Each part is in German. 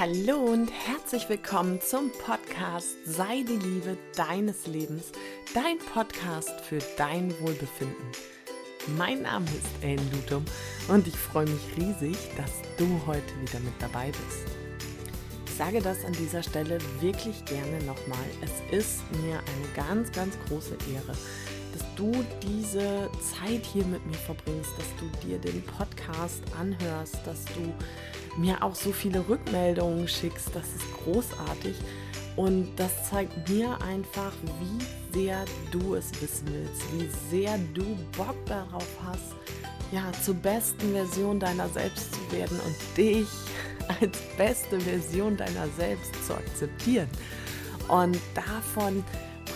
Hallo und herzlich willkommen zum Podcast Sei die Liebe deines Lebens, dein Podcast für dein Wohlbefinden. Mein Name ist Ellen Lutum und ich freue mich riesig, dass du heute wieder mit dabei bist. Ich sage das an dieser Stelle wirklich gerne nochmal. Es ist mir eine ganz, ganz große Ehre, dass du diese Zeit hier mit mir verbringst, dass du dir den Podcast anhörst, dass du mir auch so viele Rückmeldungen schickst. Das ist großartig. Und das zeigt mir einfach, wie sehr du es wissen willst, wie sehr du Bock darauf hast, ja, zur besten Version deiner selbst zu werden und dich als beste Version deiner selbst zu akzeptieren. Und davon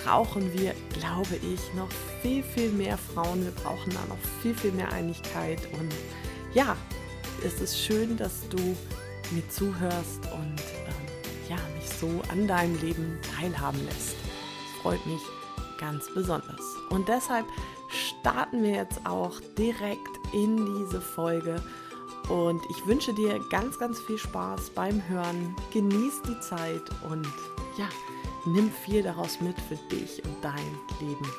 brauchen wir, glaube ich, noch viel, viel mehr Frauen. Wir brauchen da noch viel, viel mehr Einigkeit. Und ja, es ist schön, dass du mir zuhörst und ähm, ja, mich so an deinem Leben teilhaben lässt. Das freut mich ganz besonders. Und deshalb starten wir jetzt auch direkt in diese Folge. Und ich wünsche dir ganz, ganz viel Spaß beim Hören. Genieß die Zeit und ja, nimm viel daraus mit für dich und dein Leben.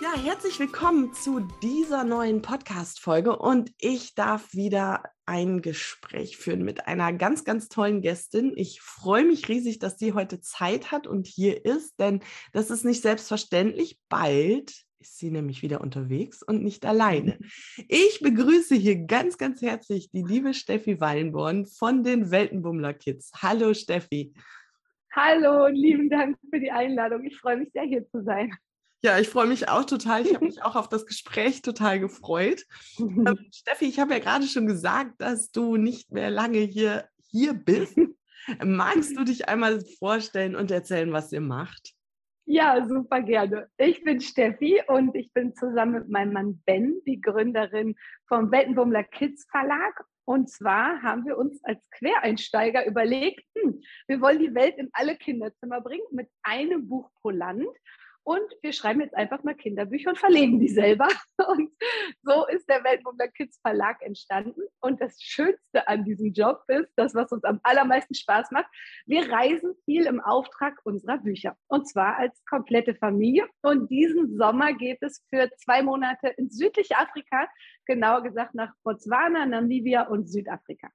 Ja, herzlich willkommen zu dieser neuen Podcast-Folge und ich darf wieder ein Gespräch führen mit einer ganz, ganz tollen Gästin. Ich freue mich riesig, dass sie heute Zeit hat und hier ist, denn das ist nicht selbstverständlich. Bald ist sie nämlich wieder unterwegs und nicht alleine. Ich begrüße hier ganz, ganz herzlich die liebe Steffi Wallenborn von den Weltenbummler Kids. Hallo Steffi. Hallo und lieben Dank für die Einladung. Ich freue mich sehr, hier zu sein. Ja, ich freue mich auch total. Ich habe mich auch auf das Gespräch total gefreut. Ähm, Steffi, ich habe ja gerade schon gesagt, dass du nicht mehr lange hier, hier bist. Magst du dich einmal vorstellen und erzählen, was ihr macht? Ja, super gerne. Ich bin Steffi und ich bin zusammen mit meinem Mann Ben die Gründerin vom Weltenbummler Kids Verlag. Und zwar haben wir uns als Quereinsteiger überlegt, hm, wir wollen die Welt in alle Kinderzimmer bringen mit einem Buch pro Land. Und wir schreiben jetzt einfach mal Kinderbücher und verlegen die selber. Und so ist der Weltwunder Kids Verlag entstanden. Und das Schönste an diesem Job ist, das, was uns am allermeisten Spaß macht, wir reisen viel im Auftrag unserer Bücher. Und zwar als komplette Familie. Und diesen Sommer geht es für zwei Monate ins südliche Afrika, genauer gesagt nach Botswana, Namibia und Südafrika.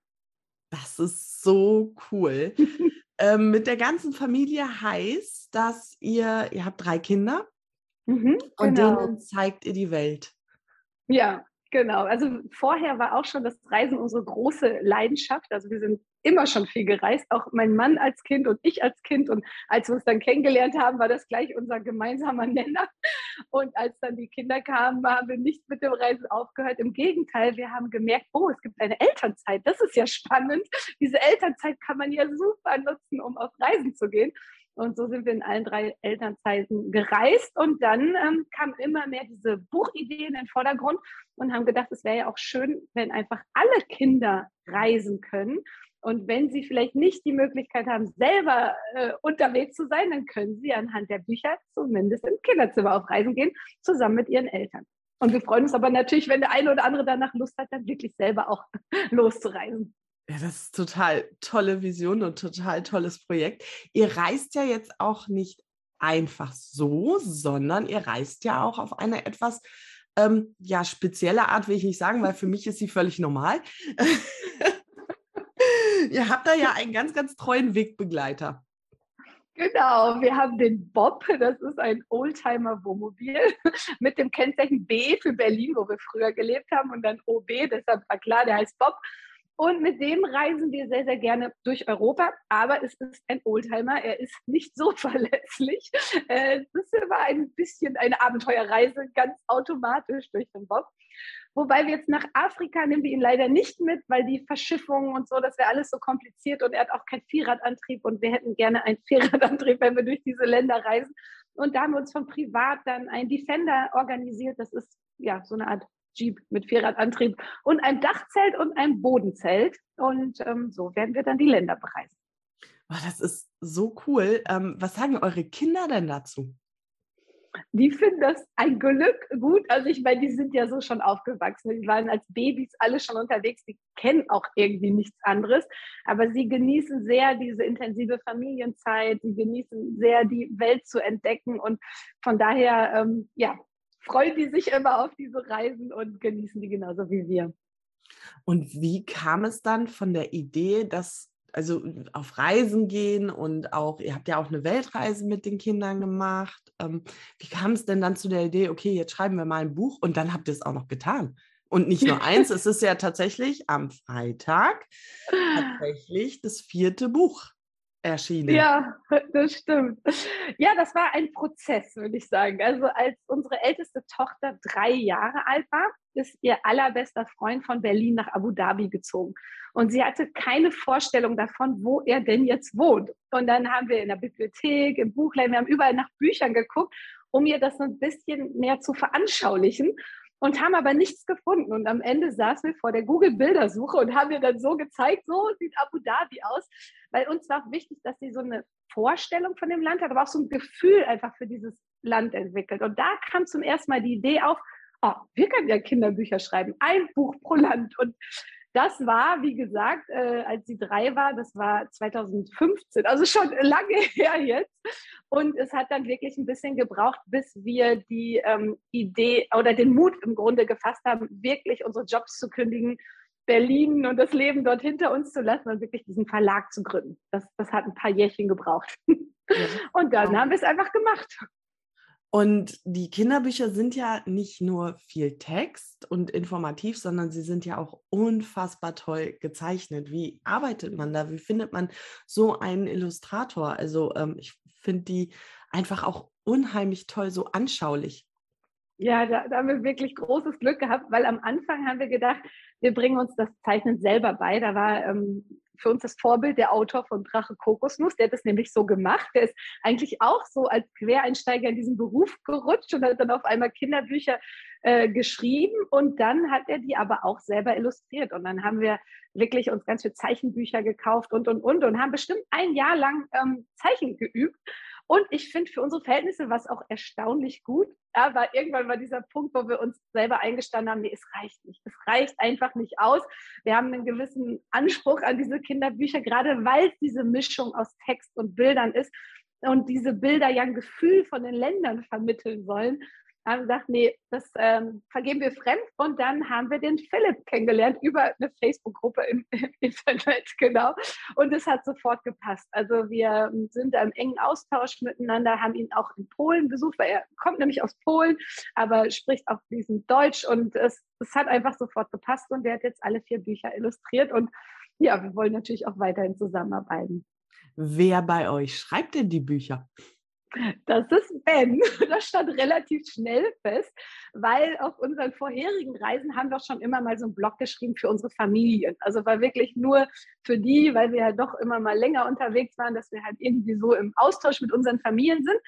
Das ist so cool. ähm, mit der ganzen Familie heißt, dass ihr, ihr habt drei Kinder mhm, und genau. denen zeigt ihr die Welt. Ja, genau. Also vorher war auch schon das Reisen unsere große Leidenschaft. Also wir sind immer schon viel gereist, auch mein Mann als Kind und ich als Kind. Und als wir uns dann kennengelernt haben, war das gleich unser gemeinsamer Nenner. Und als dann die Kinder kamen, haben wir nicht mit dem Reisen aufgehört. Im Gegenteil, wir haben gemerkt, oh, es gibt eine Elternzeit. Das ist ja spannend. Diese Elternzeit kann man ja super nutzen, um auf Reisen zu gehen. Und so sind wir in allen drei Elternzeiten gereist. Und dann ähm, kamen immer mehr diese Buchideen in den Vordergrund und haben gedacht, es wäre ja auch schön, wenn einfach alle Kinder reisen können. Und wenn Sie vielleicht nicht die Möglichkeit haben, selber äh, unterwegs zu sein, dann können Sie anhand der Bücher zumindest im Kinderzimmer auf Reisen gehen, zusammen mit Ihren Eltern. Und wir freuen uns aber natürlich, wenn der eine oder andere danach Lust hat, dann wirklich selber auch loszureisen. Ja, das ist total tolle Vision und total tolles Projekt. Ihr reist ja jetzt auch nicht einfach so, sondern ihr reist ja auch auf eine etwas ähm, ja, spezielle Art, will ich nicht sagen, weil für mich ist sie völlig normal. Ihr habt da ja einen ganz, ganz treuen Wegbegleiter. Genau, wir haben den Bob, das ist ein Oldtimer-Wohnmobil mit dem Kennzeichen B für Berlin, wo wir früher gelebt haben und dann OB, deshalb war klar, der heißt Bob. Und mit dem reisen wir sehr, sehr gerne durch Europa. Aber es ist ein Oldtimer. Er ist nicht so verletzlich. Es ist immer ein bisschen eine Abenteuerreise, ganz automatisch durch den Bob. Wobei wir jetzt nach Afrika nehmen wir ihn leider nicht mit, weil die Verschiffung und so, das wäre alles so kompliziert und er hat auch keinen Vierradantrieb und wir hätten gerne einen Vierradantrieb, wenn wir durch diese Länder reisen. Und da haben wir uns von privat dann ein Defender organisiert. Das ist ja so eine Art Jeep mit Vierradantrieb und ein Dachzelt und ein Bodenzelt. Und ähm, so werden wir dann die Länder bereisen. Das ist so cool. Ähm, was sagen eure Kinder denn dazu? Die finden das ein Glück gut. Also ich meine, die sind ja so schon aufgewachsen. Die waren als Babys alle schon unterwegs. Die kennen auch irgendwie nichts anderes. Aber sie genießen sehr diese intensive Familienzeit. Sie genießen sehr die Welt zu entdecken. Und von daher, ähm, ja, freuen die sich immer auf diese Reisen und genießen die genauso wie wir. Und wie kam es dann von der Idee, dass also auf Reisen gehen und auch, ihr habt ja auch eine Weltreise mit den Kindern gemacht. Ähm, wie kam es denn dann zu der Idee, okay, jetzt schreiben wir mal ein Buch und dann habt ihr es auch noch getan? Und nicht nur eins, es ist ja tatsächlich am Freitag tatsächlich das vierte Buch erschienen. Ja, das stimmt. Ja, das war ein Prozess, würde ich sagen. Also als unsere älteste Tochter drei Jahre alt war, ist ihr allerbester Freund von Berlin nach Abu Dhabi gezogen. Und sie hatte keine Vorstellung davon, wo er denn jetzt wohnt. Und dann haben wir in der Bibliothek, im Buchladen, wir haben überall nach Büchern geguckt, um ihr das ein bisschen mehr zu veranschaulichen und haben aber nichts gefunden. Und am Ende saßen wir vor der Google-Bildersuche und haben ihr dann so gezeigt, so sieht Abu Dhabi aus, weil uns war wichtig, dass sie so eine Vorstellung von dem Land hat, aber auch so ein Gefühl einfach für dieses Land entwickelt. Und da kam zum ersten Mal die Idee auf, oh, wir können ja Kinderbücher schreiben, ein Buch pro Land. Und das war, wie gesagt, äh, als sie drei war, das war 2015, also schon lange her jetzt. Und es hat dann wirklich ein bisschen gebraucht, bis wir die ähm, Idee oder den Mut im Grunde gefasst haben, wirklich unsere Jobs zu kündigen, Berlin und das Leben dort hinter uns zu lassen und wirklich diesen Verlag zu gründen. Das, das hat ein paar Jährchen gebraucht. Und dann haben wir es einfach gemacht. Und die Kinderbücher sind ja nicht nur viel Text und informativ, sondern sie sind ja auch unfassbar toll gezeichnet. Wie arbeitet man da? Wie findet man so einen Illustrator? Also ähm, ich finde die einfach auch unheimlich toll, so anschaulich. Ja, da, da, haben wir wirklich großes Glück gehabt, weil am Anfang haben wir gedacht, wir bringen uns das Zeichnen selber bei. Da war ähm, für uns das Vorbild der Autor von Drache Kokosnuss. Der hat es nämlich so gemacht. Der ist eigentlich auch so als Quereinsteiger in diesen Beruf gerutscht und hat dann auf einmal Kinderbücher äh, geschrieben und dann hat er die aber auch selber illustriert. Und dann haben wir wirklich uns ganz viele Zeichenbücher gekauft und, und, und und haben bestimmt ein Jahr lang ähm, Zeichen geübt. Und ich finde, für unsere Verhältnisse war es auch erstaunlich gut. Aber irgendwann war dieser Punkt, wo wir uns selber eingestanden haben, nee, es reicht nicht. Es reicht einfach nicht aus. Wir haben einen gewissen Anspruch an diese Kinderbücher, gerade weil es diese Mischung aus Text und Bildern ist und diese Bilder ja ein Gefühl von den Ländern vermitteln sollen haben gesagt, nee, das ähm, vergeben wir fremd. Und dann haben wir den Philipp kennengelernt über eine Facebook-Gruppe im, im, Internet, genau. Und es hat sofort gepasst. Also wir sind da im engen Austausch miteinander, haben ihn auch in Polen besucht, weil er kommt nämlich aus Polen, aber spricht auch fließend Deutsch. Und es, es hat einfach sofort gepasst. Und der hat jetzt alle vier Bücher illustriert. Und ja, wir wollen natürlich auch weiterhin zusammenarbeiten. Wer bei euch schreibt denn die Bücher? Das ist Ben. Das stand relativ schnell fest, weil auf unseren vorherigen Reisen haben wir schon immer mal so einen Blog geschrieben für unsere Familien. Also war wirklich nur für die, weil wir ja doch immer mal länger unterwegs waren, dass wir halt irgendwie so im Austausch mit unseren Familien sind.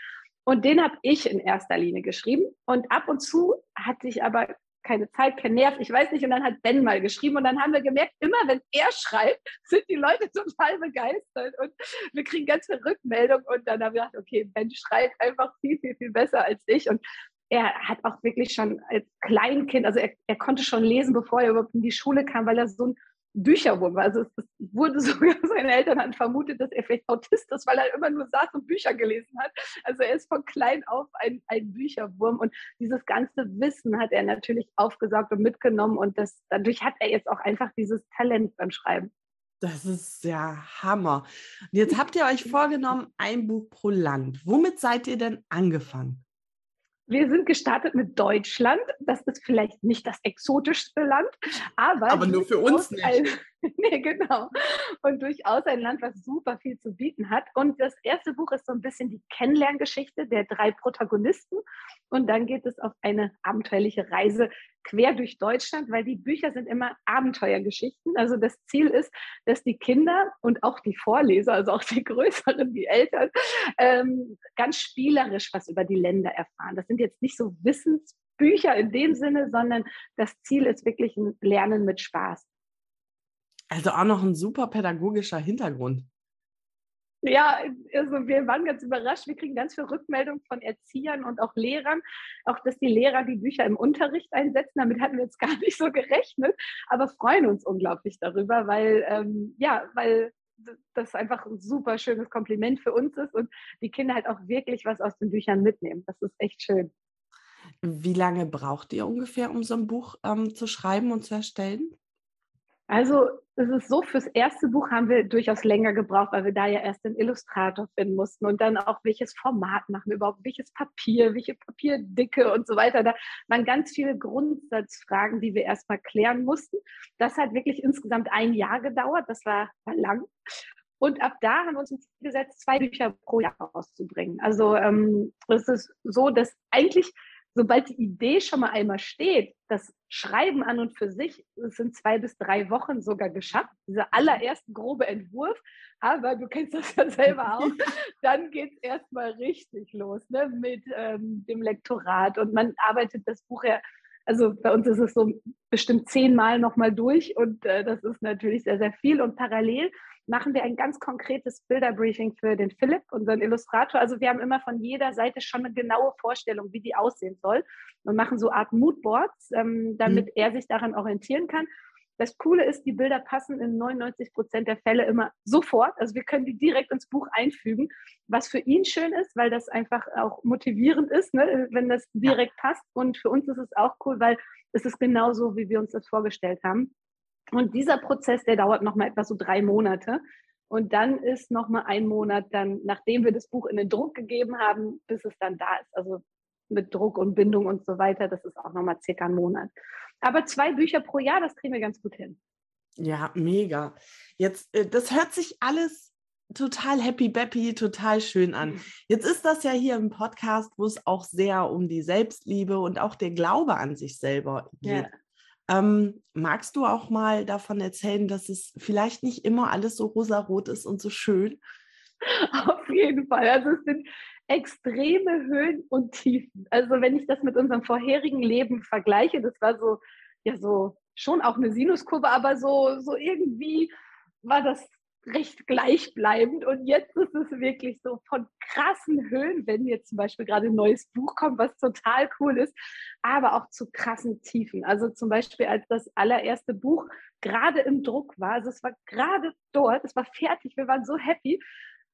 Und den habe ich in erster Linie geschrieben. Und ab und zu hatte ich aber keine Zeit, kein Nerv, ich weiß nicht. Und dann hat Ben mal geschrieben und dann haben wir gemerkt, immer wenn er schreibt, sind die Leute total begeistert und wir kriegen ganz viel Rückmeldung und dann haben wir gedacht, okay, Ben schreibt einfach viel, viel, viel besser als ich und er hat auch wirklich schon als Kleinkind, also er, er konnte schon lesen, bevor er überhaupt in die Schule kam, weil er so ein Bücherwurm. Also es, wurde sogar, seine Eltern hatten vermutet, dass er vielleicht Autist ist, weil er immer nur saß und Bücher gelesen hat. Also er ist von klein auf ein, ein Bücherwurm und dieses ganze Wissen hat er natürlich aufgesaugt und mitgenommen und das, dadurch hat er jetzt auch einfach dieses Talent beim Schreiben. Das ist ja Hammer. Und jetzt habt ihr euch vorgenommen, ein Buch pro Land. Womit seid ihr denn angefangen? Wir sind gestartet mit Deutschland. Das ist vielleicht nicht das exotischste Land, aber, aber nur für uns nicht. Nee, genau. Und durchaus ein Land, was super viel zu bieten hat. Und das erste Buch ist so ein bisschen die Kennenlerngeschichte der drei Protagonisten. Und dann geht es auf eine abenteuerliche Reise quer durch Deutschland, weil die Bücher sind immer Abenteuergeschichten. Also das Ziel ist, dass die Kinder und auch die Vorleser, also auch die Größeren, die Eltern, ähm, ganz spielerisch was über die Länder erfahren. Das sind jetzt nicht so Wissensbücher in dem Sinne, sondern das Ziel ist wirklich ein Lernen mit Spaß. Also auch noch ein super pädagogischer Hintergrund. Ja, also wir waren ganz überrascht. Wir kriegen ganz viel Rückmeldung von Erziehern und auch Lehrern, auch dass die Lehrer die Bücher im Unterricht einsetzen. Damit hatten wir jetzt gar nicht so gerechnet, aber freuen uns unglaublich darüber, weil ähm, ja, weil das einfach ein super schönes Kompliment für uns ist und die Kinder halt auch wirklich was aus den Büchern mitnehmen. Das ist echt schön. Wie lange braucht ihr ungefähr, um so ein Buch ähm, zu schreiben und zu erstellen? Also es ist so, fürs erste Buch haben wir durchaus länger gebraucht, weil wir da ja erst den Illustrator finden mussten und dann auch welches Format machen wir überhaupt, welches Papier, welche Papierdicke und so weiter. Da waren ganz viele Grundsatzfragen, die wir erstmal klären mussten. Das hat wirklich insgesamt ein Jahr gedauert, das war, war lang. Und ab da haben wir uns ins Ziel gesetzt, zwei Bücher pro Jahr rauszubringen. Also ähm, es ist so, dass eigentlich sobald die Idee schon mal einmal steht, das Schreiben an und für sich, es sind zwei bis drei Wochen sogar geschafft, dieser allererste grobe Entwurf, aber du kennst das ja selber auch, dann geht es erstmal richtig los ne, mit ähm, dem Lektorat und man arbeitet das Buch ja, also bei uns ist es so bestimmt zehnmal nochmal durch und äh, das ist natürlich sehr, sehr viel und parallel machen wir ein ganz konkretes Bilderbriefing für den Philipp, unseren Illustrator. Also wir haben immer von jeder Seite schon eine genaue Vorstellung, wie die aussehen soll und machen so Art Moodboards, ähm, damit mhm. er sich daran orientieren kann. Das Coole ist, die Bilder passen in 99 Prozent der Fälle immer sofort. Also wir können die direkt ins Buch einfügen, was für ihn schön ist, weil das einfach auch motivierend ist, ne, wenn das direkt ja. passt. Und für uns ist es auch cool, weil es ist genauso, wie wir uns das vorgestellt haben. Und dieser Prozess, der dauert nochmal etwa so drei Monate. Und dann ist nochmal ein Monat dann, nachdem wir das Buch in den Druck gegeben haben, bis es dann da ist. Also mit Druck und Bindung und so weiter, das ist auch nochmal circa ein Monat. Aber zwei Bücher pro Jahr, das kriegen wir ganz gut hin. Ja, mega. Jetzt, äh, das hört sich alles total happy bappy, total schön an. Mhm. Jetzt ist das ja hier im Podcast, wo es auch sehr um die Selbstliebe und auch der Glaube an sich selber geht. Ja. Ähm, magst du auch mal davon erzählen, dass es vielleicht nicht immer alles so rosarot ist und so schön? Auf jeden Fall. Also es sind extreme Höhen und Tiefen. Also wenn ich das mit unserem vorherigen Leben vergleiche, das war so, ja, so schon auch eine Sinuskurve, aber so, so irgendwie war das recht gleichbleibend. Und jetzt ist es wirklich so von krassen Höhen, wenn jetzt zum Beispiel gerade ein neues Buch kommt, was total cool ist, aber auch zu krassen Tiefen. Also zum Beispiel, als das allererste Buch gerade im Druck war, also es war gerade dort, es war fertig, wir waren so happy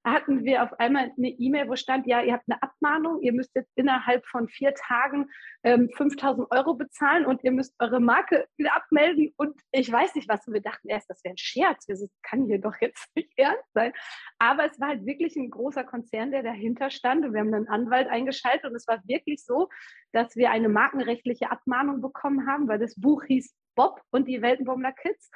hatten wir auf einmal eine E-Mail, wo stand, ja, ihr habt eine Abmahnung, ihr müsst jetzt innerhalb von vier Tagen ähm, 5000 Euro bezahlen und ihr müsst eure Marke wieder abmelden. Und ich weiß nicht was. Und wir dachten erst, das wäre ein Scherz. Das kann hier doch jetzt nicht ernst sein. Aber es war halt wirklich ein großer Konzern, der dahinter stand. Und wir haben einen Anwalt eingeschaltet. Und es war wirklich so, dass wir eine markenrechtliche Abmahnung bekommen haben, weil das Buch hieß Bob und die Weltenbummler Kids.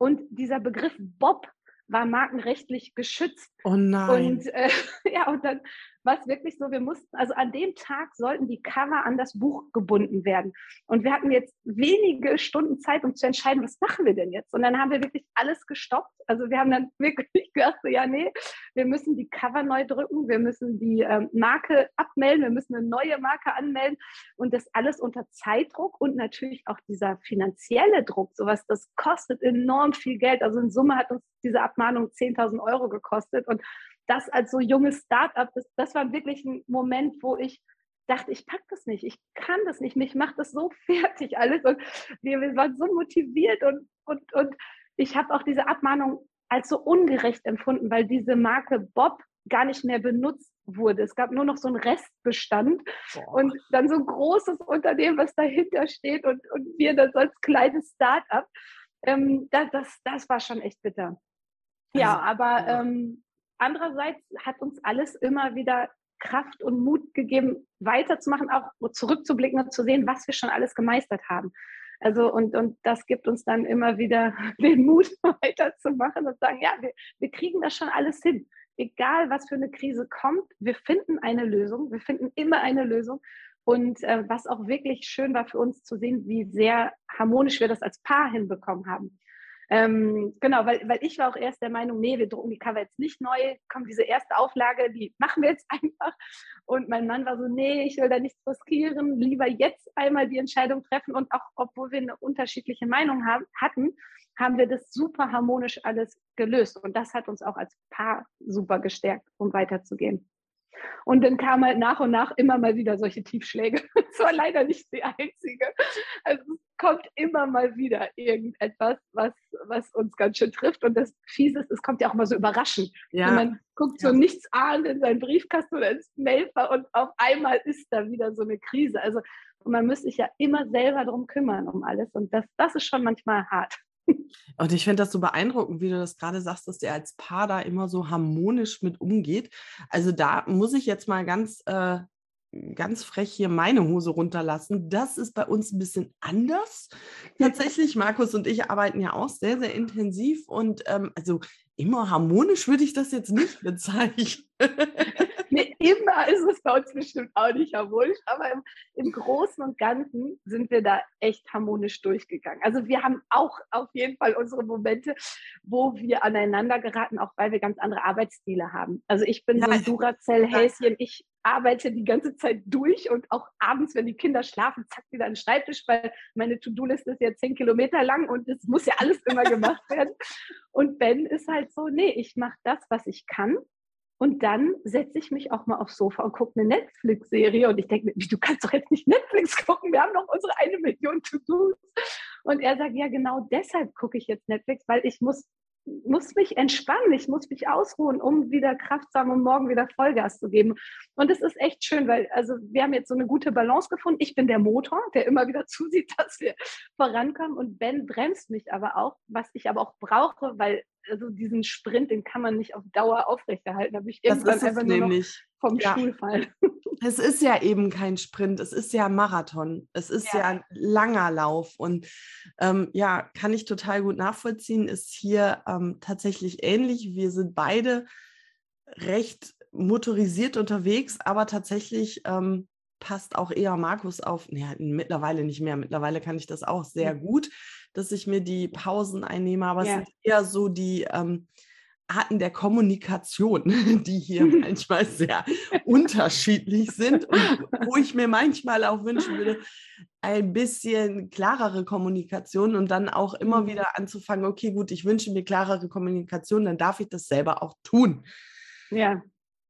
Und dieser Begriff Bob war markenrechtlich geschützt. Oh nein. Und äh, ja, und dann war wirklich so, wir mussten, also an dem Tag sollten die Cover an das Buch gebunden werden. Und wir hatten jetzt wenige Stunden Zeit, um zu entscheiden, was machen wir denn jetzt? Und dann haben wir wirklich alles gestoppt. Also wir haben dann wirklich gesagt, ja, nee, wir müssen die Cover neu drücken, wir müssen die ähm, Marke abmelden, wir müssen eine neue Marke anmelden und das alles unter Zeitdruck und natürlich auch dieser finanzielle Druck, sowas, das kostet enorm viel Geld. Also in Summe hat uns diese Abmahnung 10.000 Euro gekostet und das als so junges Start-up, das, das war wirklich ein Moment, wo ich dachte, ich pack das nicht, ich kann das nicht, mich macht das so fertig alles und wir, wir waren so motiviert und, und, und ich habe auch diese Abmahnung als so ungerecht empfunden, weil diese Marke Bob gar nicht mehr benutzt wurde. Es gab nur noch so einen Restbestand Boah. und dann so ein großes Unternehmen, was dahinter steht und, und wir das als kleines Start-up. Ähm, das, das, das war schon echt bitter. Ja, also, aber ähm, andererseits hat uns alles immer wieder Kraft und Mut gegeben, weiterzumachen, auch zurückzublicken und zu sehen, was wir schon alles gemeistert haben. Also und, und das gibt uns dann immer wieder den Mut, weiterzumachen und sagen, ja, wir, wir kriegen das schon alles hin. Egal, was für eine Krise kommt, wir finden eine Lösung, wir finden immer eine Lösung. Und äh, was auch wirklich schön war für uns zu sehen, wie sehr harmonisch wir das als Paar hinbekommen haben. Ähm, genau, weil, weil ich war auch erst der Meinung, nee, wir drucken die Cover jetzt nicht neu, komm, diese erste Auflage, die machen wir jetzt einfach. Und mein Mann war so, nee, ich will da nichts riskieren, lieber jetzt einmal die Entscheidung treffen. Und auch obwohl wir eine unterschiedliche Meinung haben, hatten, haben wir das super harmonisch alles gelöst. Und das hat uns auch als Paar super gestärkt, um weiterzugehen. Und dann kamen halt nach und nach immer mal wieder solche Tiefschläge. Es war leider nicht die einzige. Also es kommt immer mal wieder irgendetwas, was, was uns ganz schön trifft. Und das Fiese ist, es kommt ja auch mal so überraschend. Ja. man guckt ja. so nichts an in seinen Briefkasten oder ins Mailfach und auf einmal ist da wieder so eine Krise. Also man müsste sich ja immer selber darum kümmern, um alles. Und das, das ist schon manchmal hart. Und ich finde das so beeindruckend, wie du das gerade sagst, dass der als Paar da immer so harmonisch mit umgeht. Also da muss ich jetzt mal ganz, äh, ganz frech hier meine Hose runterlassen. Das ist bei uns ein bisschen anders. Tatsächlich, Markus und ich arbeiten ja auch sehr, sehr intensiv und ähm, also immer harmonisch würde ich das jetzt nicht bezeichnen. Immer ist es bei uns bestimmt auch nicht harmonisch, aber im, im, Großen und Ganzen sind wir da echt harmonisch durchgegangen. Also wir haben auch auf jeden Fall unsere Momente, wo wir aneinander geraten, auch weil wir ganz andere Arbeitsstile haben. Also ich bin ja, so ein Duracell-Häschen, ich arbeite die ganze Zeit durch und auch abends, wenn die Kinder schlafen, zack, wieder an den Schreibtisch, weil meine To-Do-Liste ist ja zehn Kilometer lang und es muss ja alles immer gemacht werden. Und Ben ist halt so, nee, ich mache das, was ich kann und dann setze ich mich auch mal aufs Sofa und gucke eine Netflix-Serie. Und ich denke mir, du kannst doch jetzt nicht Netflix gucken. Wir haben doch unsere eine Million To-Dos. Und er sagt, ja, genau deshalb gucke ich jetzt Netflix, weil ich muss, muss mich entspannen. Ich muss mich ausruhen, um wieder Kraft zu haben, um morgen wieder Vollgas zu geben. Und es ist echt schön, weil also wir haben jetzt so eine gute Balance gefunden. Ich bin der Motor, der immer wieder zusieht, dass wir vorankommen. Und Ben bremst mich aber auch, was ich aber auch brauche, weil also diesen Sprint, den kann man nicht auf Dauer aufrechterhalten. Da habe ich irgendwann einfach nämlich. Vom ja. Stuhl fallen. Es ist ja eben kein Sprint, es ist ja ein Marathon, es ist ja, ja ein langer Lauf und ähm, ja, kann ich total gut nachvollziehen, ist hier ähm, tatsächlich ähnlich. Wir sind beide recht motorisiert unterwegs, aber tatsächlich ähm, passt auch eher Markus auf. Naja, mittlerweile nicht mehr. Mittlerweile kann ich das auch sehr gut dass ich mir die Pausen einnehme, aber ja. es sind eher so die ähm, Arten der Kommunikation, die hier manchmal sehr unterschiedlich sind und wo ich mir manchmal auch wünschen würde, ein bisschen klarere Kommunikation und dann auch immer mhm. wieder anzufangen, okay, gut, ich wünsche mir klarere Kommunikation, dann darf ich das selber auch tun. Ja.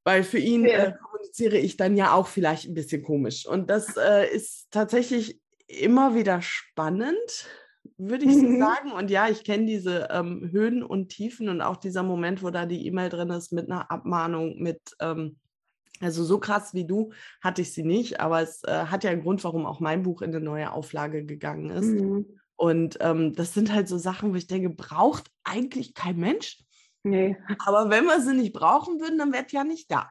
Weil für ihn ja. äh, kommuniziere ich dann ja auch vielleicht ein bisschen komisch. Und das äh, ist tatsächlich immer wieder spannend, würde ich mhm. sagen. Und ja, ich kenne diese ähm, Höhen und Tiefen und auch dieser Moment, wo da die E-Mail drin ist mit einer Abmahnung, mit, ähm, also so krass wie du hatte ich sie nicht, aber es äh, hat ja einen Grund, warum auch mein Buch in eine neue Auflage gegangen ist. Mhm. Und ähm, das sind halt so Sachen, wo ich denke, braucht eigentlich kein Mensch. Nee. Aber wenn wir sie nicht brauchen würden, dann wäre es ja nicht da.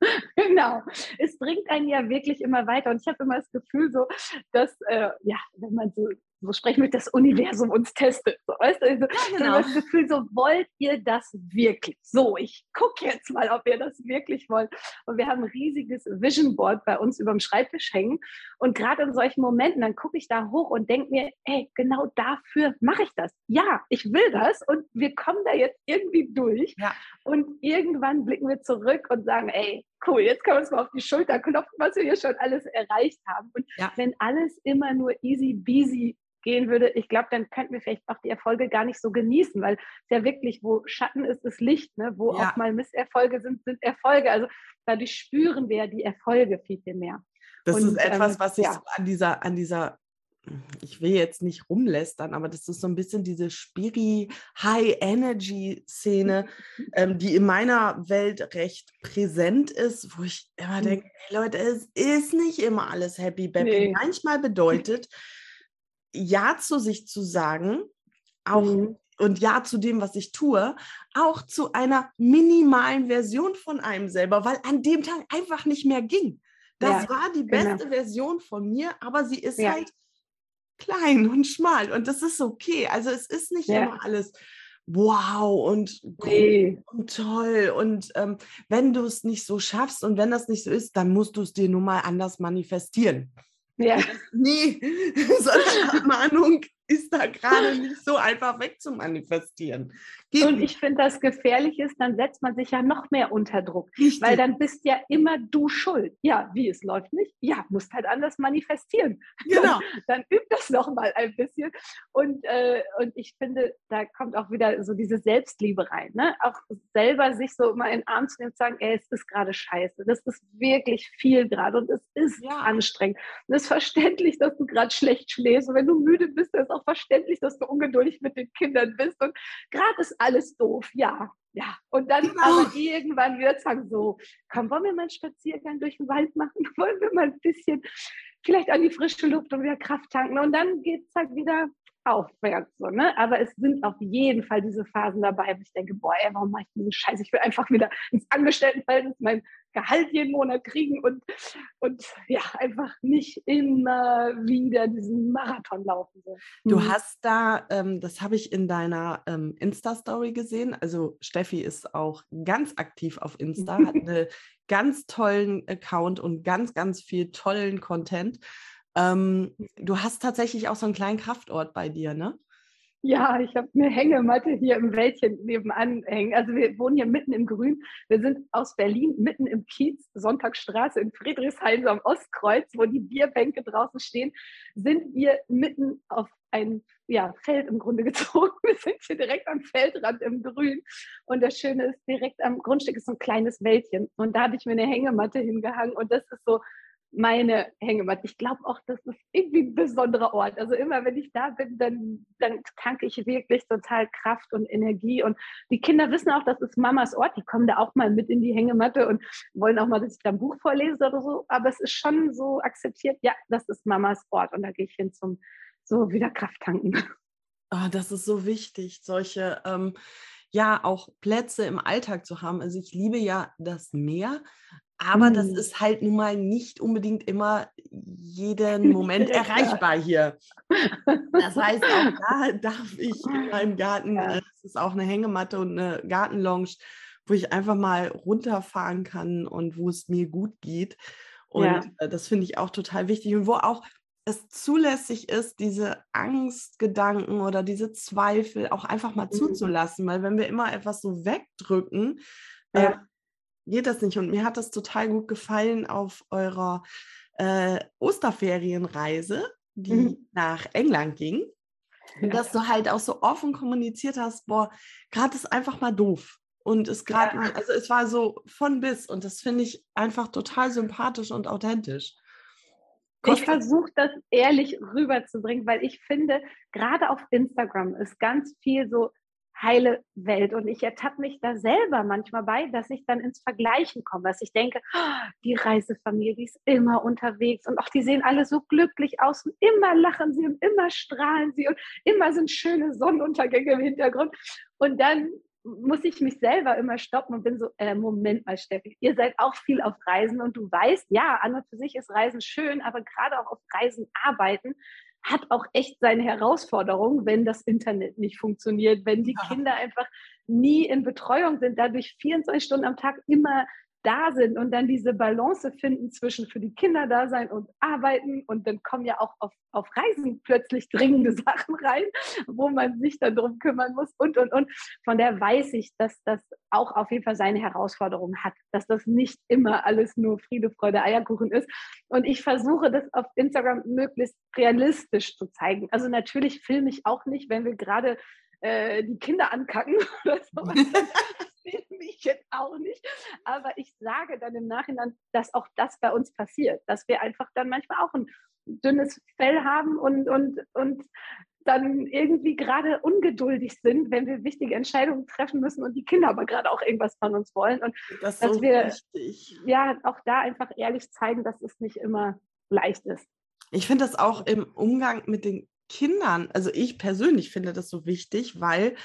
Genau. Es bringt einen ja wirklich immer weiter. Und ich habe immer das Gefühl, so, dass, äh, ja, wenn man so so sprechen wir, das Universum uns testet. So, weißt du, also, ja, genau. das Gefühl, so wollt ihr das wirklich? So, ich gucke jetzt mal, ob ihr das wirklich wollt. Und wir haben ein riesiges Vision Board bei uns über dem Schreibtisch hängen. Und gerade in solchen Momenten, dann gucke ich da hoch und denke mir, ey, genau dafür mache ich das. Ja, ich will das und wir kommen da jetzt irgendwie durch. Ja. Und irgendwann blicken wir zurück und sagen, ey, cool, jetzt können wir uns mal auf die Schulter klopfen, was wir hier schon alles erreicht haben. Und ja. wenn alles immer nur easy beasy gehen würde, ich glaube, dann könnten wir vielleicht auch die Erfolge gar nicht so genießen, weil es ja wirklich, wo Schatten ist, ist Licht, ne? wo ja. auch mal Misserfolge sind, sind Erfolge. Also dadurch spüren wir die Erfolge viel, viel mehr. Das Und, ist etwas, ähm, was ich ja. so an dieser, an dieser ich will jetzt nicht rumlästern, aber das ist so ein bisschen diese Spiri High Energy Szene, ähm, die in meiner Welt recht präsent ist, wo ich immer mhm. denke, hey Leute, es ist nicht immer alles happy Bappy. Nee. Manchmal bedeutet ja zu sich zu sagen, auch mhm. und ja zu dem, was ich tue, auch zu einer minimalen Version von einem selber, weil an dem Tag einfach nicht mehr ging. Das ja, war die genau. beste genau. Version von mir, aber sie ist ja. halt klein und schmal und das ist okay. Also es ist nicht ja. immer alles wow und, nee. und toll. Und ähm, wenn du es nicht so schaffst und wenn das nicht so ist, dann musst du es dir nun mal anders manifestieren. Ja. Nee, so eine Abmahnung ist da gerade nicht so einfach wegzumanifestieren. Geht und ich finde, das gefährlich ist, dann setzt man sich ja noch mehr unter Druck. Richtig. Weil dann bist ja immer du schuld. Ja, wie es läuft nicht? Ja, musst halt anders manifestieren. Genau. dann üb das noch mal ein bisschen. Und, äh, und ich finde, da kommt auch wieder so diese Selbstliebe rein. Ne? Auch selber sich so mal in den Arm zu nehmen und sagen, ey, es ist gerade scheiße. Das ist wirklich viel gerade und es ist ja. anstrengend. Und es ist verständlich, dass du gerade schlecht schläfst. Und wenn du müde bist, ist es auch verständlich, dass du ungeduldig mit den Kindern bist. Und gerade ist alles doof, ja. Ja, und dann genau. aber irgendwann wird es sagen, so, komm, wollen wir mal einen Spaziergang durch den Wald machen? Wollen wir mal ein bisschen vielleicht an die frische Luft und wieder Kraft tanken? Und dann geht es halt wieder aufwärts. So, ne? Aber es sind auf jeden Fall diese Phasen dabei, wo ich denke, boah, ey, warum mache ich diesen Scheiß? Ich will einfach wieder ins Angestelltenverhältnis mein Gehalt jeden Monat kriegen und, und ja, einfach nicht immer wieder diesen Marathon laufen. So. Du mhm. hast da, ähm, das habe ich in deiner ähm, Insta-Story gesehen, also Steffi ist auch ganz aktiv auf Insta, hat einen ganz tollen Account und ganz, ganz viel tollen Content. Ähm, du hast tatsächlich auch so einen kleinen Kraftort bei dir, ne? Ja, ich habe eine Hängematte hier im Wäldchen nebenan hängen. Also wir wohnen hier mitten im Grün. Wir sind aus Berlin, mitten im Kiez, Sonntagsstraße in Friedrichshain, am Ostkreuz, wo die Bierbänke draußen stehen, sind wir mitten auf ein ja, Feld im Grunde gezogen. Wir sind hier direkt am Feldrand im Grün. Und das Schöne ist, direkt am Grundstück ist so ein kleines Wäldchen. Und da habe ich mir eine Hängematte hingehangen. Und das ist so meine Hängematte. Ich glaube auch, das ist irgendwie ein besonderer Ort. Also immer, wenn ich da bin, dann, dann tanke ich wirklich total Kraft und Energie. Und die Kinder wissen auch, das ist Mamas Ort. Die kommen da auch mal mit in die Hängematte und wollen auch mal, dass ich da ein Buch vorlese oder so. Aber es ist schon so akzeptiert, ja, das ist Mamas Ort. Und da gehe ich hin zum so wieder Kraft tanken. Oh, das ist so wichtig, solche ähm, ja auch Plätze im Alltag zu haben. Also ich liebe ja das Meer, aber mhm. das ist halt nun mal nicht unbedingt immer jeden Moment erreichbar hier. Das heißt, auch da darf ich in meinem Garten, ja. Äh, es ist auch eine Hängematte und eine Gartenlounge, wo ich einfach mal runterfahren kann und wo es mir gut geht. Und ja. Äh, das finde ich auch total wichtig. Und wo auch es zulässig ist, diese Angstgedanken oder diese Zweifel auch einfach mal mhm. zuzulassen. Weil wenn wir immer etwas so wegdrücken, ja. äh, geht das nicht. Und mir hat das total gut gefallen auf eurer äh, Osterferienreise, die mhm. nach England ging. Ja. Dass du halt auch so offen kommuniziert hast, boah, gerade ist einfach mal doof. Und es gerade, ja. also es war so von bis und das finde ich einfach total sympathisch und authentisch. Ich versuche das ehrlich rüberzubringen, weil ich finde, gerade auf Instagram ist ganz viel so heile Welt. Und ich ertappe mich da selber manchmal bei, dass ich dann ins Vergleichen komme, dass ich denke, oh, die Reisefamilie, die ist immer unterwegs und auch die sehen alle so glücklich aus und immer lachen sie und immer strahlen sie und immer sind schöne Sonnenuntergänge im Hintergrund. Und dann muss ich mich selber immer stoppen und bin so, äh, Moment mal, Steffi, ihr seid auch viel auf Reisen und du weißt, ja, an und für sich ist Reisen schön, aber gerade auch auf Reisen arbeiten hat auch echt seine Herausforderungen, wenn das Internet nicht funktioniert, wenn die ja. Kinder einfach nie in Betreuung sind, dadurch 24 Stunden am Tag immer da sind und dann diese Balance finden zwischen für die Kinder da sein und arbeiten und dann kommen ja auch auf, auf Reisen plötzlich dringende Sachen rein, wo man sich dann drum kümmern muss und und und. Von der weiß ich, dass das auch auf jeden Fall seine Herausforderungen hat, dass das nicht immer alles nur Friede, Freude, Eierkuchen ist. Und ich versuche das auf Instagram möglichst realistisch zu zeigen. Also natürlich filme ich auch nicht, wenn wir gerade äh, die Kinder ankacken oder sowas. filme ich jetzt auch nicht. Aber ich sage dann im Nachhinein, dass auch das bei uns passiert, dass wir einfach dann manchmal auch ein dünnes Fell haben und, und, und dann irgendwie gerade ungeduldig sind, wenn wir wichtige Entscheidungen treffen müssen und die Kinder aber gerade auch irgendwas von uns wollen. Und das dass so wir wichtig. ja auch da einfach ehrlich zeigen, dass es nicht immer leicht ist. Ich finde das auch im Umgang mit den Kindern, also ich persönlich finde das so wichtig, weil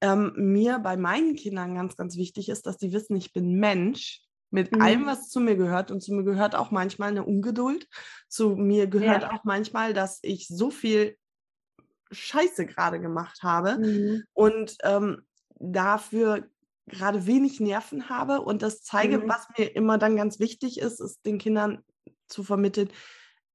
ähm, mir bei meinen Kindern ganz, ganz wichtig ist, dass die wissen, ich bin Mensch mit mhm. allem, was zu mir gehört. Und zu mir gehört auch manchmal eine Ungeduld. Zu mir gehört ja. auch manchmal, dass ich so viel Scheiße gerade gemacht habe mhm. und ähm, dafür gerade wenig Nerven habe. Und das zeige, mhm. was mir immer dann ganz wichtig ist, ist den Kindern zu vermitteln,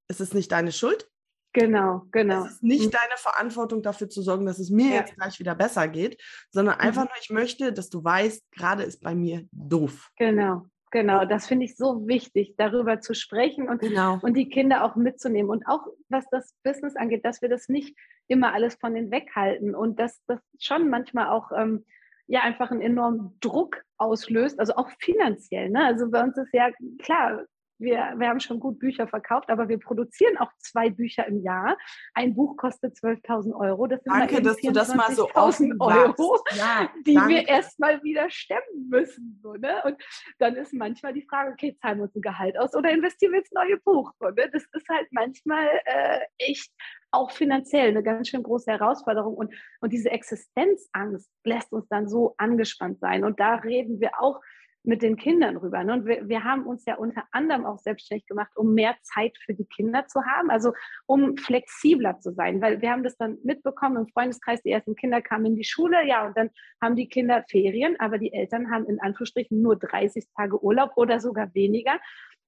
es ist nicht deine Schuld. Genau, genau. Es ist nicht mhm. deine Verantwortung dafür zu sorgen, dass es mir ja. jetzt gleich wieder besser geht, sondern einfach mhm. nur, ich möchte, dass du weißt, gerade ist bei mir doof. Genau, genau. Das finde ich so wichtig, darüber zu sprechen und, genau. und die Kinder auch mitzunehmen. Und auch was das Business angeht, dass wir das nicht immer alles von denen weghalten und dass das schon manchmal auch ähm, ja einfach einen enormen Druck auslöst, also auch finanziell. Ne? Also bei uns ist ja klar, wir, wir haben schon gut Bücher verkauft, aber wir produzieren auch zwei Bücher im Jahr. Ein Buch kostet 12.000 Euro. Das sind danke, dass du das mal so offen Euro, ja, die danke. wir erstmal wieder stemmen müssen. So, ne? Und dann ist manchmal die Frage, okay, zahlen wir uns ein Gehalt aus oder investieren wir ins neue Buch? So, ne? Das ist halt manchmal äh, echt auch finanziell eine ganz schön große Herausforderung. Und, und diese Existenzangst lässt uns dann so angespannt sein. Und da reden wir auch mit den Kindern rüber. Ne? Und wir, wir haben uns ja unter anderem auch selbstständig gemacht, um mehr Zeit für die Kinder zu haben, also um flexibler zu sein, weil wir haben das dann mitbekommen im Freundeskreis, die ersten Kinder kamen in die Schule, ja, und dann haben die Kinder Ferien, aber die Eltern haben in Anführungsstrichen nur 30 Tage Urlaub oder sogar weniger.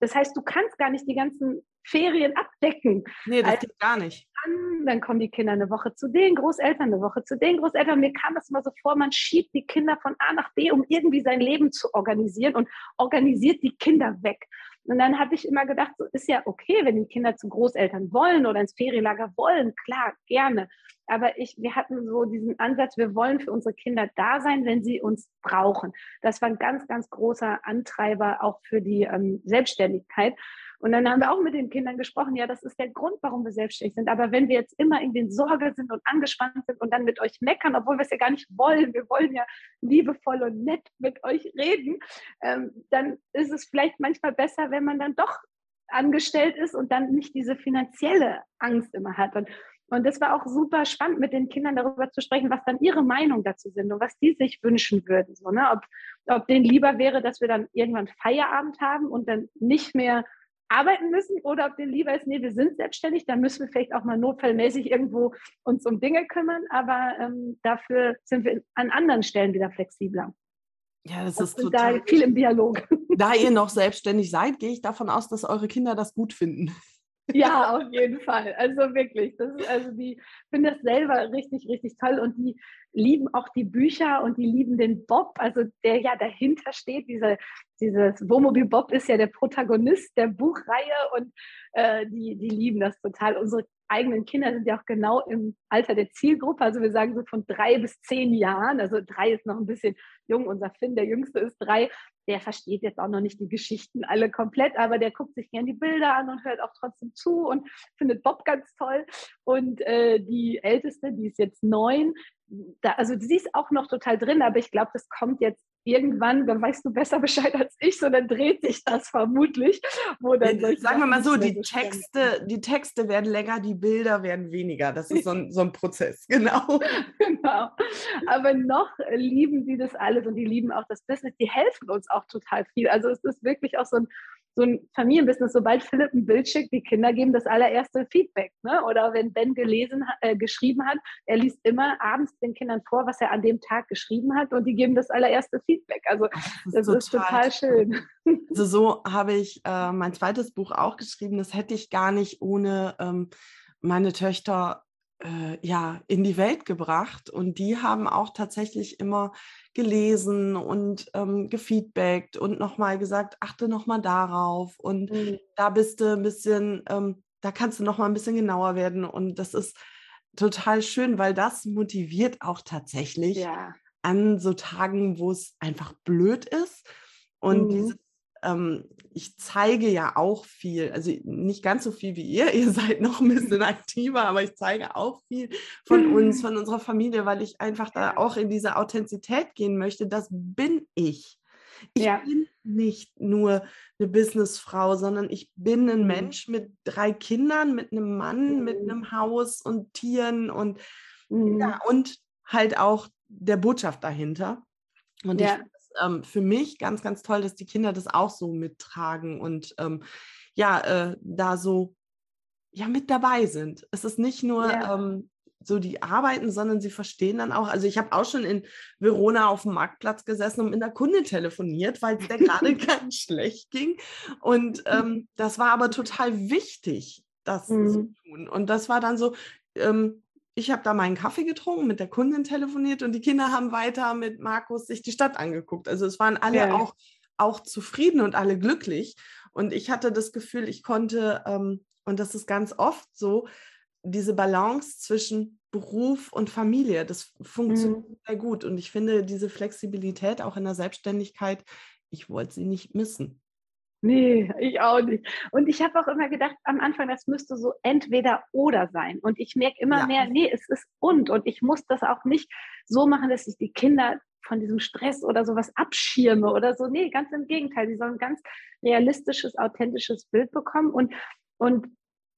Das heißt, du kannst gar nicht die ganzen Ferien abdecken. Nee, das also, geht gar nicht. Dann, dann kommen die Kinder eine Woche zu den Großeltern, eine Woche zu den Großeltern. Mir kam das immer so vor, man schiebt die Kinder von A nach B, um irgendwie sein Leben zu organisieren und organisiert die Kinder weg. Und dann habe ich immer gedacht, so ist ja okay, wenn die Kinder zu Großeltern wollen oder ins Ferienlager wollen, klar, gerne. Aber ich, wir hatten so diesen Ansatz, wir wollen für unsere Kinder da sein, wenn sie uns brauchen. Das war ein ganz, ganz großer Antreiber auch für die ähm, Selbstständigkeit. Und dann haben wir auch mit den Kindern gesprochen, ja, das ist der Grund, warum wir selbstständig sind. Aber wenn wir jetzt immer in den Sorge sind und angespannt sind und dann mit euch meckern, obwohl wir es ja gar nicht wollen, wir wollen ja liebevoll und nett mit euch reden, ähm, dann ist es vielleicht manchmal besser, wenn man dann doch angestellt ist und dann nicht diese finanzielle Angst immer hat. Und und das war auch super spannend, mit den Kindern darüber zu sprechen, was dann ihre Meinung dazu sind und was die sich wünschen würden. So, ne? ob, ob denen lieber wäre, dass wir dann irgendwann Feierabend haben und dann nicht mehr arbeiten müssen oder ob denen lieber ist, nee, wir sind selbstständig, dann müssen wir vielleicht auch mal notfallmäßig irgendwo uns um Dinge kümmern, aber ähm, dafür sind wir an anderen Stellen wieder flexibler. Ja, das, das ist total da viel im Dialog. Da ihr noch selbstständig seid, gehe ich davon aus, dass eure Kinder das gut finden. Ja, auf jeden Fall. Also wirklich. Das ist, also die finden das selber richtig, richtig toll und die lieben auch die Bücher und die lieben den Bob, also der ja dahinter steht. Diese, dieses Wohnmobil Bob ist ja der Protagonist der Buchreihe und äh, die, die lieben das total. Unsere eigenen Kinder sind ja auch genau im Alter der Zielgruppe. Also wir sagen so von drei bis zehn Jahren. Also drei ist noch ein bisschen jung. Unser Finn, der Jüngste, ist drei. Der versteht jetzt auch noch nicht die Geschichten alle komplett, aber der guckt sich gerne die Bilder an und hört auch trotzdem zu und findet Bob ganz toll. Und äh, die Älteste, die ist jetzt neun, da, also sie ist auch noch total drin, aber ich glaube, das kommt jetzt irgendwann, dann weißt du besser Bescheid als ich, so dann dreht sich das vermutlich. Dann Sagen wir mal so, die Texte, die Texte werden länger, die Bilder werden weniger. Das ist so ein, so ein Prozess, genau. genau. Aber noch lieben sie das alles und die lieben auch das Business. Die helfen uns auch total viel. Also es ist wirklich auch so ein so ein Familienbusiness, sobald Philipp ein Bild schickt, die Kinder geben das allererste Feedback. Ne? Oder wenn Ben gelesen, äh, geschrieben hat, er liest immer abends den Kindern vor, was er an dem Tag geschrieben hat und die geben das allererste Feedback. Also das, ist, das total, ist total schön. Also so habe ich äh, mein zweites Buch auch geschrieben. Das hätte ich gar nicht ohne ähm, meine Töchter äh, ja in die Welt gebracht und die haben auch tatsächlich immer gelesen und ähm, gefeedbackt und nochmal gesagt, achte nochmal darauf und mhm. da bist du ein bisschen, ähm, da kannst du nochmal ein bisschen genauer werden und das ist total schön, weil das motiviert auch tatsächlich ja. an so Tagen, wo es einfach blöd ist und mhm. dieses ich zeige ja auch viel, also nicht ganz so viel wie ihr, ihr seid noch ein bisschen aktiver, aber ich zeige auch viel von uns, von unserer Familie, weil ich einfach da auch in diese Authentizität gehen möchte. Das bin ich. Ich ja. bin nicht nur eine Businessfrau, sondern ich bin ein mhm. Mensch mit drei Kindern, mit einem Mann, mhm. mit einem Haus und Tieren und, mhm. ja, und halt auch der Botschaft dahinter. Und ja. ich ähm, für mich ganz, ganz toll, dass die Kinder das auch so mittragen und ähm, ja, äh, da so ja mit dabei sind. Es ist nicht nur ja. ähm, so die arbeiten, sondern sie verstehen dann auch. Also ich habe auch schon in Verona auf dem Marktplatz gesessen und mit einer Kundin telefoniert, weil es der gerade ganz schlecht ging. Und ähm, das war aber total wichtig, das mhm. zu tun. Und das war dann so, ähm, ich habe da meinen Kaffee getrunken, mit der Kundin telefoniert und die Kinder haben weiter mit Markus sich die Stadt angeguckt. Also es waren alle ja. auch, auch zufrieden und alle glücklich. Und ich hatte das Gefühl, ich konnte, ähm, und das ist ganz oft so, diese Balance zwischen Beruf und Familie, das funktioniert mhm. sehr gut. Und ich finde diese Flexibilität auch in der Selbstständigkeit, ich wollte sie nicht missen. Nee, ich auch nicht. Und ich habe auch immer gedacht, am Anfang, das müsste so entweder oder sein. Und ich merke immer ja. mehr, nee, es ist und. Und ich muss das auch nicht so machen, dass ich die Kinder von diesem Stress oder sowas abschirme oder so. Nee, ganz im Gegenteil. Sie sollen ein ganz realistisches, authentisches Bild bekommen. Und, und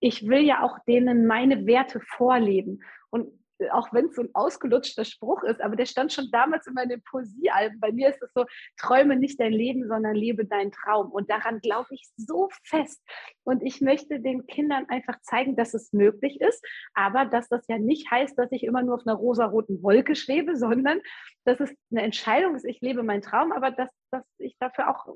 ich will ja auch denen meine Werte vorleben. Und auch wenn es so ein ausgelutschter Spruch ist, aber der stand schon damals in meinen Poesiealben. Bei mir ist es so, träume nicht dein Leben, sondern lebe deinen Traum. Und daran glaube ich so fest. Und ich möchte den Kindern einfach zeigen, dass es möglich ist, aber dass das ja nicht heißt, dass ich immer nur auf einer rosaroten Wolke schwebe, sondern dass es eine Entscheidung ist, ich lebe meinen Traum, aber dass, dass ich dafür auch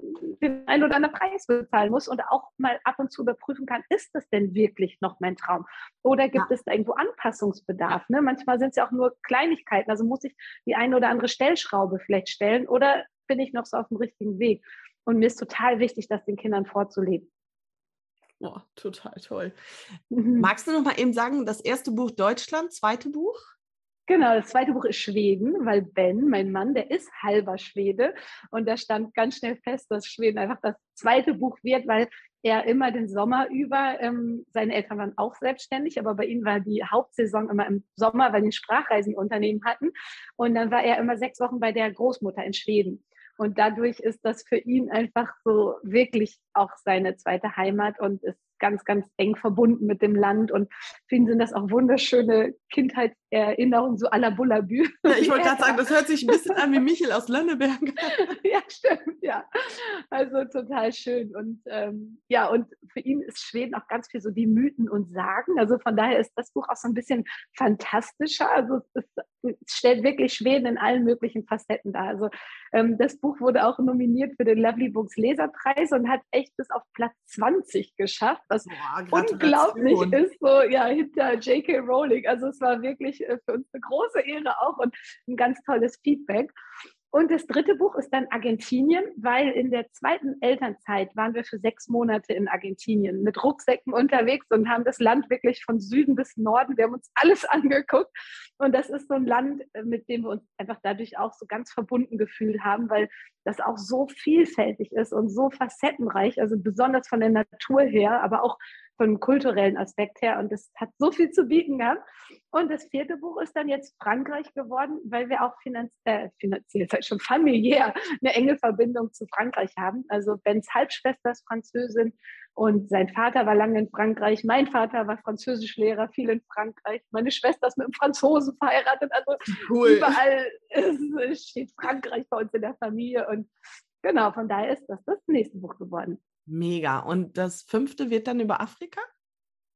den einen oder anderen Preis bezahlen muss und auch mal ab und zu überprüfen kann, ist das denn wirklich noch mein Traum? Oder gibt ja. es da irgendwo Anpassungsbedarf? Ne? manchmal sind es ja auch nur Kleinigkeiten. Also muss ich die eine oder andere Stellschraube vielleicht stellen oder bin ich noch so auf dem richtigen Weg? Und mir ist total wichtig, das den Kindern vorzuleben. Oh, total toll. Mhm. Magst du noch mal eben sagen, das erste Buch Deutschland, zweite Buch? Genau, das zweite Buch ist Schweden, weil Ben, mein Mann, der ist halber Schwede und da stand ganz schnell fest, dass Schweden einfach das zweite Buch wird, weil er immer den Sommer über, ähm, seine Eltern waren auch selbstständig, aber bei ihnen war die Hauptsaison immer im Sommer, weil die Sprachreisenunternehmen hatten. Und dann war er immer sechs Wochen bei der Großmutter in Schweden. Und dadurch ist das für ihn einfach so wirklich auch seine zweite Heimat und ist ganz, ganz eng verbunden mit dem Land. Und für ihn sind das auch wunderschöne Kindheitserinnerungen, so à la Bullabü. Ja, ich wollte gerade sagen, das hört sich ein bisschen an wie Michel aus Lönneberg. ja, stimmt, ja. Also total schön. Und ähm, ja, und für ihn ist Schweden auch ganz viel so die Mythen und Sagen. Also von daher ist das Buch auch so ein bisschen fantastischer. Also es, es stellt wirklich Schweden in allen möglichen Facetten dar. Also ähm, das Buch wurde auch nominiert für den Lovely Books Leserpreis und hat echt bis auf Platz 20 geschafft was Boah, unglaublich ist, so ja, hinter J.K. Rowling. Also es war wirklich äh, für uns eine große Ehre auch und ein ganz tolles Feedback. Und das dritte Buch ist dann Argentinien, weil in der zweiten Elternzeit waren wir für sechs Monate in Argentinien mit Rucksäcken unterwegs und haben das Land wirklich von Süden bis Norden, wir haben uns alles angeguckt. Und das ist so ein Land, äh, mit dem wir uns einfach dadurch auch so ganz verbunden gefühlt haben, weil das auch so vielfältig ist und so facettenreich, also besonders von der Natur her, aber auch vom kulturellen Aspekt her. Und das hat so viel zu bieten gehabt. Und das vierte Buch ist dann jetzt Frankreich geworden, weil wir auch finanz äh, finanziell, halt schon familiär, eine enge Verbindung zu Frankreich haben. Also Bens Halbschwester ist Französin und sein Vater war lange in Frankreich. Mein Vater war Französischlehrer, viel in Frankreich. Meine Schwester ist mit einem Franzosen verheiratet. Also cool. überall ist, steht Frankreich bei uns in der Familie. Und genau, von daher ist das das nächste Buch geworden. Mega. Und das fünfte wird dann über Afrika?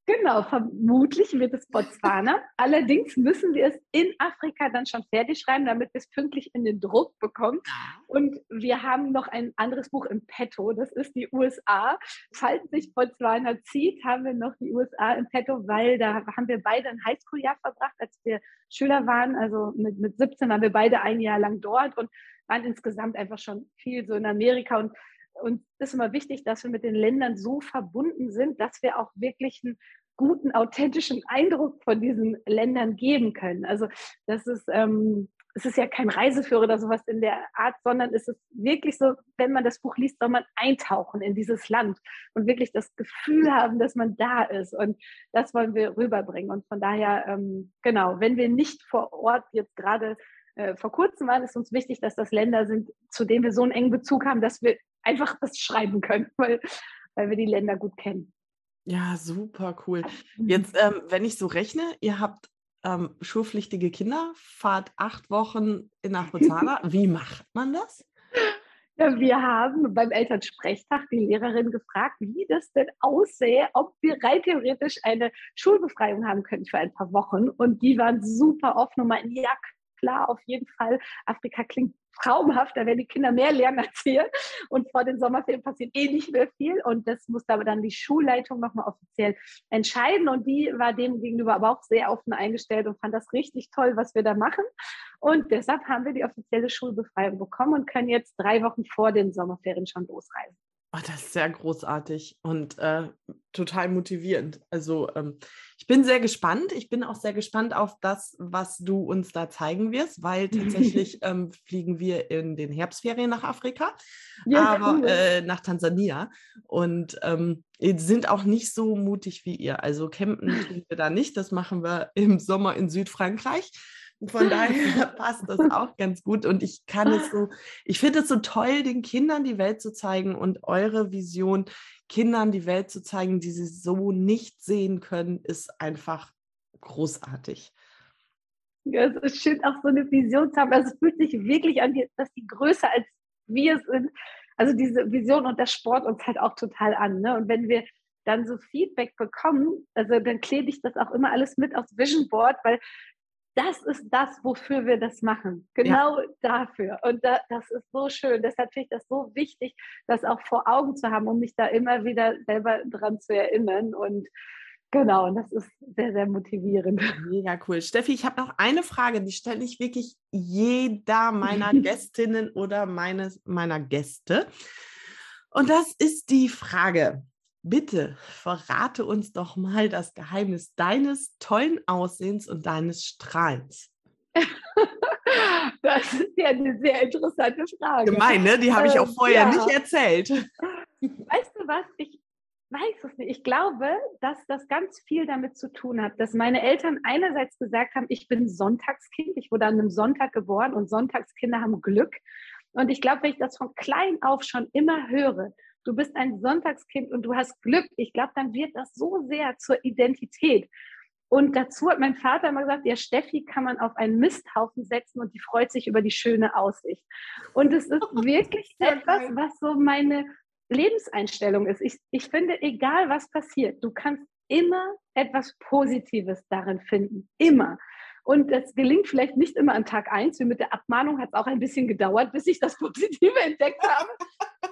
Genau, vermutlich wird es Botswana. Allerdings müssen wir es in Afrika dann schon fertig schreiben, damit wir es pünktlich in den Druck bekommen. Und wir haben noch ein anderes Buch im Petto, das ist die USA. Falls sich Botswana zieht, haben wir noch die USA im Petto, weil da haben wir beide ein Highschool-Jahr verbracht, als wir Schüler waren. Also mit, mit 17 waren wir beide ein Jahr lang dort und waren insgesamt einfach schon viel so in Amerika und und es ist immer wichtig, dass wir mit den Ländern so verbunden sind, dass wir auch wirklich einen guten, authentischen Eindruck von diesen Ländern geben können. Also das ist, ähm, es ist ja kein Reiseführer oder sowas in der Art, sondern es ist wirklich so, wenn man das Buch liest, soll man eintauchen in dieses Land und wirklich das Gefühl haben, dass man da ist. Und das wollen wir rüberbringen. Und von daher, ähm, genau, wenn wir nicht vor Ort jetzt gerade äh, vor kurzem waren, ist uns wichtig, dass das Länder sind, zu denen wir so einen engen Bezug haben, dass wir einfach das schreiben können, weil, weil wir die Länder gut kennen. Ja, super cool. Mhm. Jetzt, ähm, wenn ich so rechne, ihr habt ähm, schulpflichtige Kinder, fahrt acht Wochen nach Botswana. Wie macht man das? Ja, wir haben beim Elternsprechtag die Lehrerin gefragt, wie das denn aussähe, ob wir rein theoretisch eine Schulbefreiung haben können für ein paar Wochen. Und die waren super offen und meinten, ja, klar, auf jeden Fall. Afrika klingt traumhaft. Da werden die Kinder mehr lernen als hier. Und vor den Sommerferien passiert eh nicht mehr viel. Und das musste aber dann die Schulleitung nochmal offiziell entscheiden. Und die war dem gegenüber aber auch sehr offen eingestellt und fand das richtig toll, was wir da machen. Und deshalb haben wir die offizielle Schulbefreiung bekommen und können jetzt drei Wochen vor den Sommerferien schon losreisen. Oh, das ist sehr großartig und äh, total motivierend. Also ähm, ich bin sehr gespannt. Ich bin auch sehr gespannt auf das, was du uns da zeigen wirst, weil tatsächlich ähm, fliegen wir in den Herbstferien nach Afrika, ja, aber cool. äh, nach Tansania und ähm, sind auch nicht so mutig wie ihr. Also campen tun wir da nicht. Das machen wir im Sommer in Südfrankreich. Von daher passt das auch ganz gut. Und ich kann es so, ich finde es so toll, den Kindern die Welt zu zeigen und eure Vision, Kindern die Welt zu zeigen, die sie so nicht sehen können, ist einfach großartig. Ja, es ist schön, auch so eine Vision zu haben. Also es fühlt sich wirklich an, dass die größer als wir sind. Also diese Vision und der Sport uns halt auch total an. Ne? Und wenn wir dann so Feedback bekommen, also dann klebe ich das auch immer alles mit aufs Vision Board, weil das ist das, wofür wir das machen. Genau ja. dafür. Und da, das ist so schön. Deshalb finde ich das so wichtig, das auch vor Augen zu haben, um mich da immer wieder selber dran zu erinnern. Und genau, und das ist sehr, sehr motivierend. Mega cool. Steffi, ich habe noch eine Frage, die stelle ich wirklich jeder meiner Gästinnen oder meines, meiner Gäste. Und das ist die Frage, Bitte verrate uns doch mal das Geheimnis deines tollen Aussehens und deines Strahlens. das ist ja eine sehr interessante Frage. Gemein, ne? Die habe ich auch ähm, vorher ja. nicht erzählt. Weißt du was? Ich weiß es nicht. Ich glaube, dass das ganz viel damit zu tun hat, dass meine Eltern einerseits gesagt haben, ich bin Sonntagskind. Ich wurde an einem Sonntag geboren und Sonntagskinder haben Glück. Und ich glaube, wenn ich das von klein auf schon immer höre, du bist ein Sonntagskind und du hast Glück, ich glaube, dann wird das so sehr zur Identität. Und dazu hat mein Vater immer gesagt, ja, Steffi kann man auf einen Misthaufen setzen und die freut sich über die schöne Aussicht. Und es ist wirklich etwas, was so meine Lebenseinstellung ist. Ich, ich finde, egal was passiert, du kannst immer etwas Positives darin finden. Immer. Und das gelingt vielleicht nicht immer an Tag eins. Wie mit der Abmahnung hat es auch ein bisschen gedauert, bis ich das Positive entdeckt habe.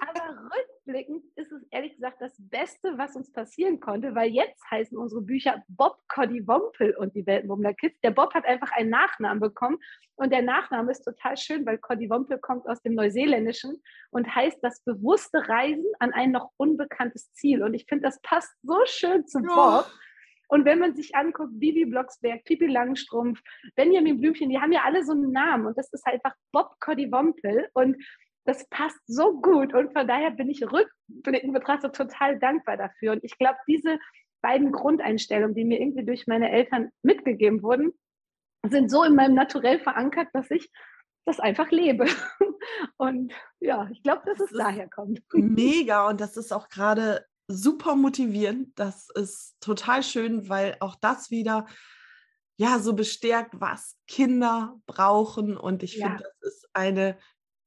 Aber rückblickend ist es ehrlich gesagt das Beste, was uns passieren konnte, weil jetzt heißen unsere Bücher Bob Coddy Wompel und die Weltenbummler Kids. Der Bob hat einfach einen Nachnamen bekommen und der Nachname ist total schön, weil Coddy Wompel kommt aus dem Neuseeländischen und heißt das bewusste Reisen an ein noch unbekanntes Ziel. Und ich finde, das passt so schön zu Bob. Oh und wenn man sich anguckt, Bibi Blocksberg, Pipi Langstrumpf, Benjamin Blümchen, die haben ja alle so einen Namen und das ist halt einfach Bob Coddy Wompel und das passt so gut und von daher bin ich rückblickend betrachtet total dankbar dafür und ich glaube, diese beiden Grundeinstellungen, die mir irgendwie durch meine Eltern mitgegeben wurden, sind so in meinem Naturell verankert, dass ich das einfach lebe. Und ja, ich glaube, dass es das daher kommt. Mega. Und das ist auch gerade super motivierend. Das ist total schön, weil auch das wieder ja so bestärkt, was Kinder brauchen. Und ich ja. finde, das ist eine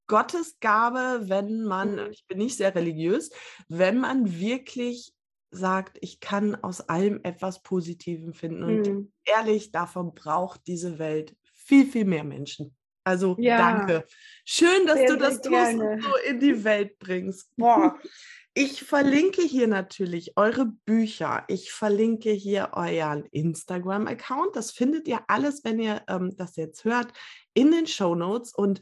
Gottesgabe, wenn man, mhm. ich bin nicht sehr religiös, wenn man wirklich sagt, ich kann aus allem etwas Positives finden. Und mhm. ehrlich, davon braucht diese Welt viel, viel mehr Menschen. Also ja. danke. Schön, dass sehr, du das tust und so in die Welt bringst. Boah. Ich verlinke hier natürlich eure Bücher. Ich verlinke hier euren Instagram-Account. Das findet ihr alles, wenn ihr ähm, das jetzt hört, in den Show Notes. Und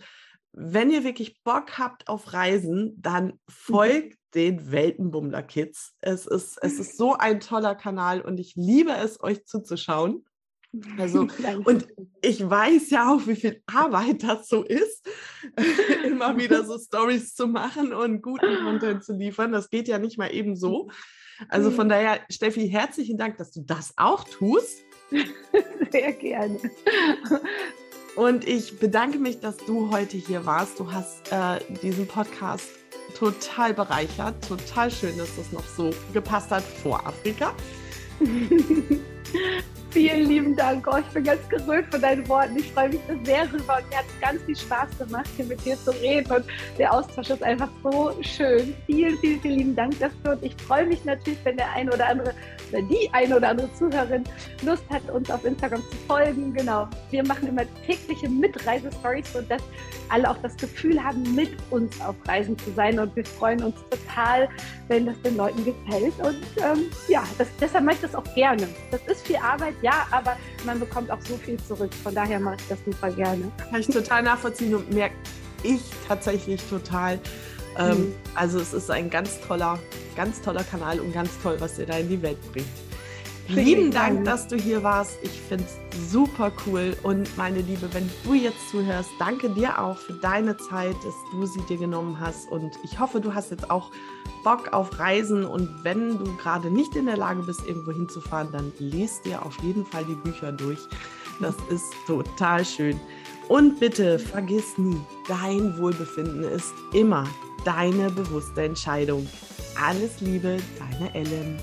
wenn ihr wirklich Bock habt auf Reisen, dann mhm. folgt mhm. den Weltenbummler Kids. Es ist, es ist so ein toller Kanal und ich liebe es, euch zuzuschauen. Also, und ich weiß ja auch, wie viel Arbeit das so ist, immer wieder so Stories zu machen und guten Content zu liefern. Das geht ja nicht mal eben so. Also von daher, Steffi, herzlichen Dank, dass du das auch tust. Sehr gerne. Und ich bedanke mich, dass du heute hier warst. Du hast äh, diesen Podcast total bereichert. Total schön, dass das noch so gepasst hat vor Afrika. Vielen lieben Dank. Oh, ich bin ganz gerührt von deinen Worten. Ich freue mich sehr rüber und mir hat ganz viel Spaß gemacht, hier mit dir zu reden. Und der Austausch ist einfach so schön. Vielen, vielen, vielen lieben Dank dafür. Und ich freue mich natürlich, wenn der eine oder andere oder die eine oder andere Zuhörerin Lust hat, uns auf Instagram zu folgen. Genau. Wir machen immer tägliche Mitreisestories, sodass alle auch das Gefühl haben, mit uns auf Reisen zu sein. Und wir freuen uns total, wenn das den Leuten gefällt. Und ähm, ja, das, deshalb mache ich das auch gerne. Das ist viel Arbeit, ja, aber man bekommt auch so viel zurück. Von daher mache ich das super gerne. Kann ich total nachvollziehen und merke ich tatsächlich total. Ähm, mhm. Also es ist ein ganz toller, ganz toller Kanal und ganz toll, was ihr da in die Welt bringt. Lieben Dank, dass du hier warst. Ich finde es super cool. Und meine Liebe, wenn du jetzt zuhörst, danke dir auch für deine Zeit, dass du sie dir genommen hast. Und ich hoffe, du hast jetzt auch Bock auf Reisen. Und wenn du gerade nicht in der Lage bist, irgendwo hinzufahren, dann liest dir auf jeden Fall die Bücher durch. Das ist total schön. Und bitte vergiss nie, dein Wohlbefinden ist immer deine bewusste Entscheidung. Alles Liebe, deine Ellen.